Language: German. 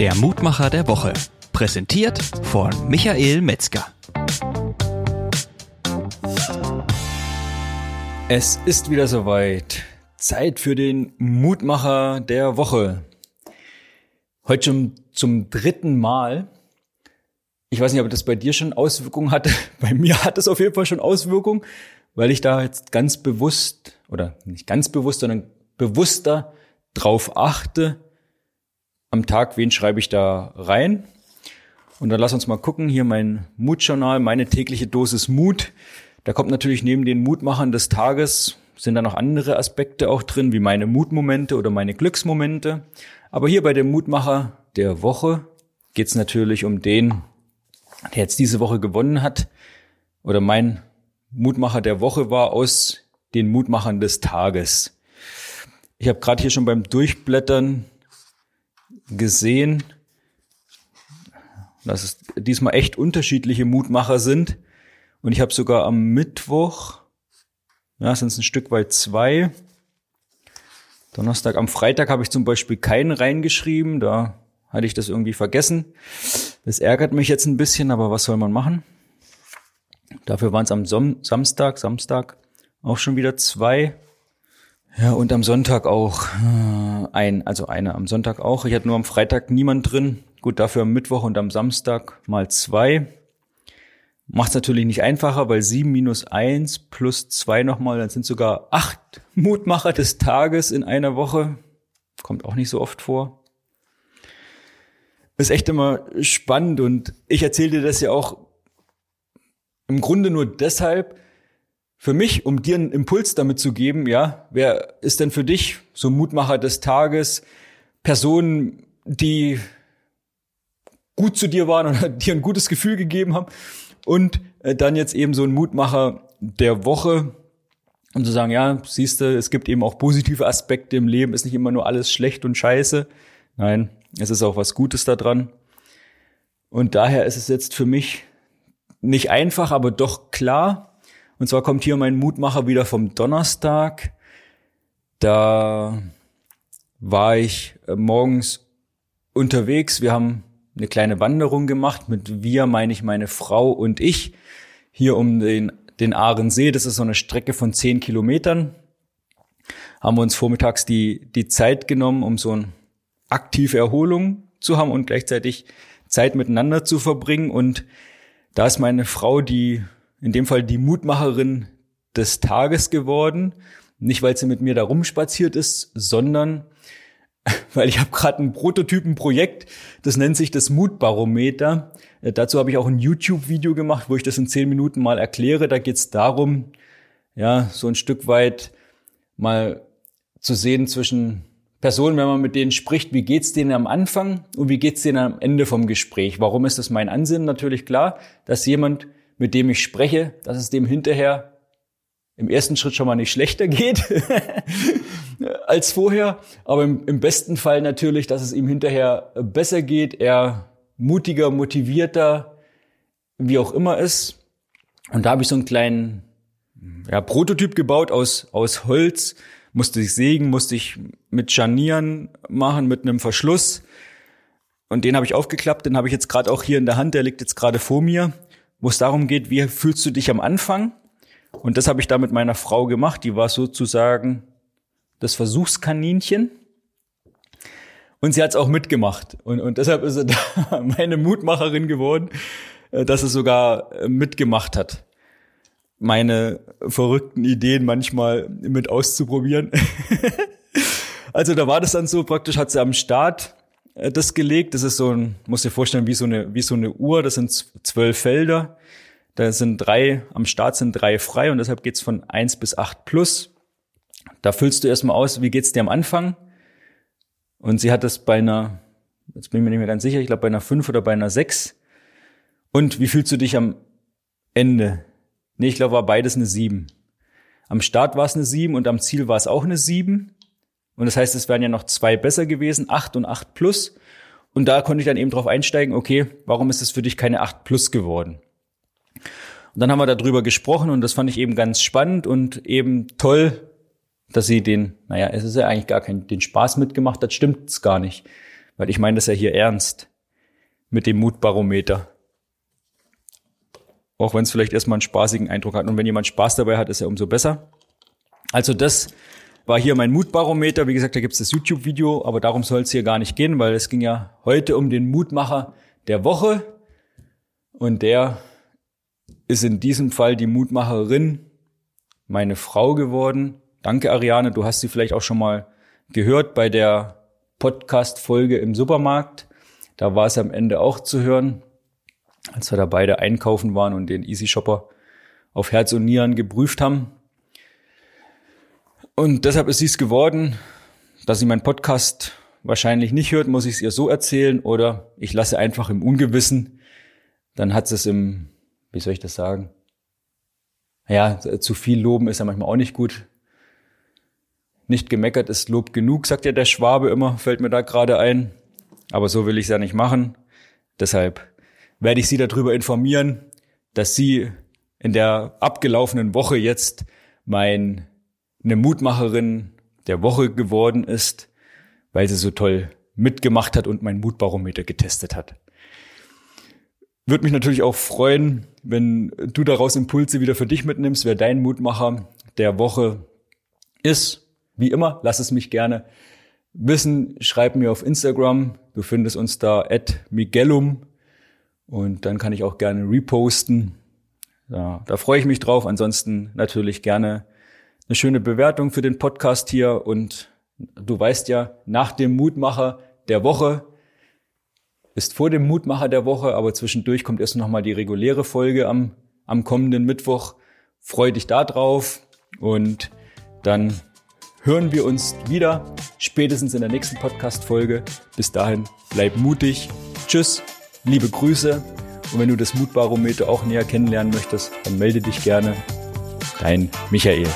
Der Mutmacher der Woche. Präsentiert von Michael Metzger. Es ist wieder soweit. Zeit für den Mutmacher der Woche. Heute schon zum dritten Mal. Ich weiß nicht, ob das bei dir schon Auswirkungen hatte. Bei mir hat es auf jeden Fall schon Auswirkungen, weil ich da jetzt ganz bewusst oder nicht ganz bewusst, sondern bewusster drauf achte, am Tag, wen schreibe ich da rein. Und dann lass uns mal gucken, hier mein Mutjournal, meine tägliche Dosis Mut. Da kommt natürlich neben den Mutmachern des Tages, sind da noch andere Aspekte auch drin, wie meine Mutmomente oder meine Glücksmomente. Aber hier bei dem Mutmacher der Woche geht es natürlich um den, der jetzt diese Woche gewonnen hat. Oder mein Mutmacher der Woche war aus den Mutmachern des Tages. Ich habe gerade hier schon beim Durchblättern gesehen, dass es diesmal echt unterschiedliche Mutmacher sind. Und ich habe sogar am Mittwoch, ja, sind es ein Stück weit zwei. Donnerstag, am Freitag habe ich zum Beispiel keinen reingeschrieben. Da hatte ich das irgendwie vergessen. Das ärgert mich jetzt ein bisschen, aber was soll man machen? Dafür waren es am Som Samstag, Samstag auch schon wieder zwei. Ja, und am Sonntag auch äh, ein, also eine am Sonntag auch. Ich hatte nur am Freitag niemand drin. Gut, dafür am Mittwoch und am Samstag mal zwei. Macht es natürlich nicht einfacher, weil sieben minus eins plus zwei nochmal, dann sind sogar acht Mutmacher des Tages in einer Woche. Kommt auch nicht so oft vor. Ist echt immer spannend und ich erzähle dir das ja auch im Grunde nur deshalb, für mich, um dir einen Impuls damit zu geben, ja, wer ist denn für dich so Mutmacher des Tages, Personen, die gut zu dir waren oder dir ein gutes Gefühl gegeben haben und äh, dann jetzt eben so ein Mutmacher der Woche, um zu sagen, ja, siehst du, es gibt eben auch positive Aspekte im Leben, ist nicht immer nur alles schlecht und scheiße. Nein, es ist auch was Gutes da dran. Und daher ist es jetzt für mich nicht einfach, aber doch klar, und zwar kommt hier mein Mutmacher wieder vom Donnerstag. Da war ich äh, morgens unterwegs. Wir haben eine kleine Wanderung gemacht. Mit wir meine ich meine Frau und ich. Hier um den, den Ahrensee. Das ist so eine Strecke von zehn Kilometern. Haben wir uns vormittags die, die Zeit genommen, um so eine aktive Erholung zu haben und gleichzeitig Zeit miteinander zu verbringen. Und da ist meine Frau, die in dem Fall die Mutmacherin des Tages geworden. Nicht, weil sie mit mir da rumspaziert ist, sondern weil ich habe gerade ein Prototypenprojekt, das nennt sich das Mutbarometer. Äh, dazu habe ich auch ein YouTube-Video gemacht, wo ich das in zehn Minuten mal erkläre. Da geht es darum, ja, so ein Stück weit mal zu sehen zwischen Personen, wenn man mit denen spricht, wie geht's denen am Anfang und wie geht's denen am Ende vom Gespräch. Warum ist das mein Ansinnen? Natürlich klar, dass jemand mit dem ich spreche, dass es dem hinterher im ersten Schritt schon mal nicht schlechter geht als vorher, aber im, im, besten Fall natürlich, dass es ihm hinterher besser geht, er mutiger, motivierter, wie auch immer ist. Und da habe ich so einen kleinen ja, Prototyp gebaut aus, aus Holz, musste ich sägen, musste ich mit Scharnieren machen, mit einem Verschluss. Und den habe ich aufgeklappt, den habe ich jetzt gerade auch hier in der Hand, der liegt jetzt gerade vor mir wo es darum geht, wie fühlst du dich am Anfang? Und das habe ich da mit meiner Frau gemacht. Die war sozusagen das Versuchskaninchen. Und sie hat es auch mitgemacht. Und, und deshalb ist sie da meine Mutmacherin geworden, äh, dass sie sogar äh, mitgemacht hat. Meine verrückten Ideen manchmal mit auszuprobieren. also da war das dann so, praktisch hat sie am Start das gelegt. Das ist so ein, muss dir vorstellen, wie so eine, wie so eine Uhr. Das sind zwölf Felder. Da sind drei, am Start sind drei frei und deshalb geht's von eins bis acht plus. Da füllst du erstmal aus, wie geht's dir am Anfang? Und sie hat das bei einer, jetzt bin ich mir nicht mehr ganz sicher, ich glaube bei einer fünf oder bei einer sechs. Und wie fühlst du dich am Ende? Nee, ich glaube, war beides eine sieben. Am Start war es eine sieben und am Ziel war es auch eine sieben. Und das heißt, es wären ja noch zwei besser gewesen, acht und acht plus. Und da konnte ich dann eben drauf einsteigen, okay, warum ist es für dich keine acht plus geworden? Und dann haben wir darüber gesprochen und das fand ich eben ganz spannend und eben toll, dass sie den, naja, es ist ja eigentlich gar kein, den Spaß mitgemacht hat, stimmt's gar nicht. Weil ich meine das ja hier ernst mit dem Mutbarometer. Auch wenn es vielleicht erstmal einen spaßigen Eindruck hat. Und wenn jemand Spaß dabei hat, ist er umso besser. Also das war hier mein Mutbarometer. Wie gesagt, da gibt es das YouTube-Video, aber darum soll es hier gar nicht gehen, weil es ging ja heute um den Mutmacher der Woche. Und der ist in diesem Fall die Mutmacherin, meine Frau geworden. Danke, Ariane. Du hast sie vielleicht auch schon mal gehört bei der Podcast-Folge im Supermarkt. Da war es am Ende auch zu hören, als wir da beide einkaufen waren und den Easy Shopper auf Herz und Nieren geprüft haben. Und deshalb ist sie es geworden, dass sie meinen Podcast wahrscheinlich nicht hört, muss ich es ihr so erzählen oder ich lasse einfach im Ungewissen. Dann hat es im, wie soll ich das sagen? Ja, zu viel loben ist ja manchmal auch nicht gut. Nicht gemeckert ist Lob genug, sagt ja der Schwabe immer, fällt mir da gerade ein. Aber so will ich es ja nicht machen. Deshalb werde ich Sie darüber informieren, dass Sie in der abgelaufenen Woche jetzt mein eine Mutmacherin der Woche geworden ist, weil sie so toll mitgemacht hat und mein Mutbarometer getestet hat. Würde mich natürlich auch freuen, wenn du daraus Impulse wieder für dich mitnimmst, wer dein Mutmacher der Woche ist. Wie immer, lass es mich gerne wissen. Schreib mir auf Instagram. Du findest uns da at Miguelum. Und dann kann ich auch gerne reposten. Ja, da freue ich mich drauf. Ansonsten natürlich gerne eine schöne Bewertung für den Podcast hier und du weißt ja, nach dem Mutmacher der Woche ist vor dem Mutmacher der Woche, aber zwischendurch kommt erst noch mal die reguläre Folge am, am kommenden Mittwoch. Freu dich da drauf und dann hören wir uns wieder spätestens in der nächsten Podcast-Folge. Bis dahin, bleib mutig. Tschüss, liebe Grüße. Und wenn du das Mutbarometer auch näher kennenlernen möchtest, dann melde dich gerne. Dein Michael.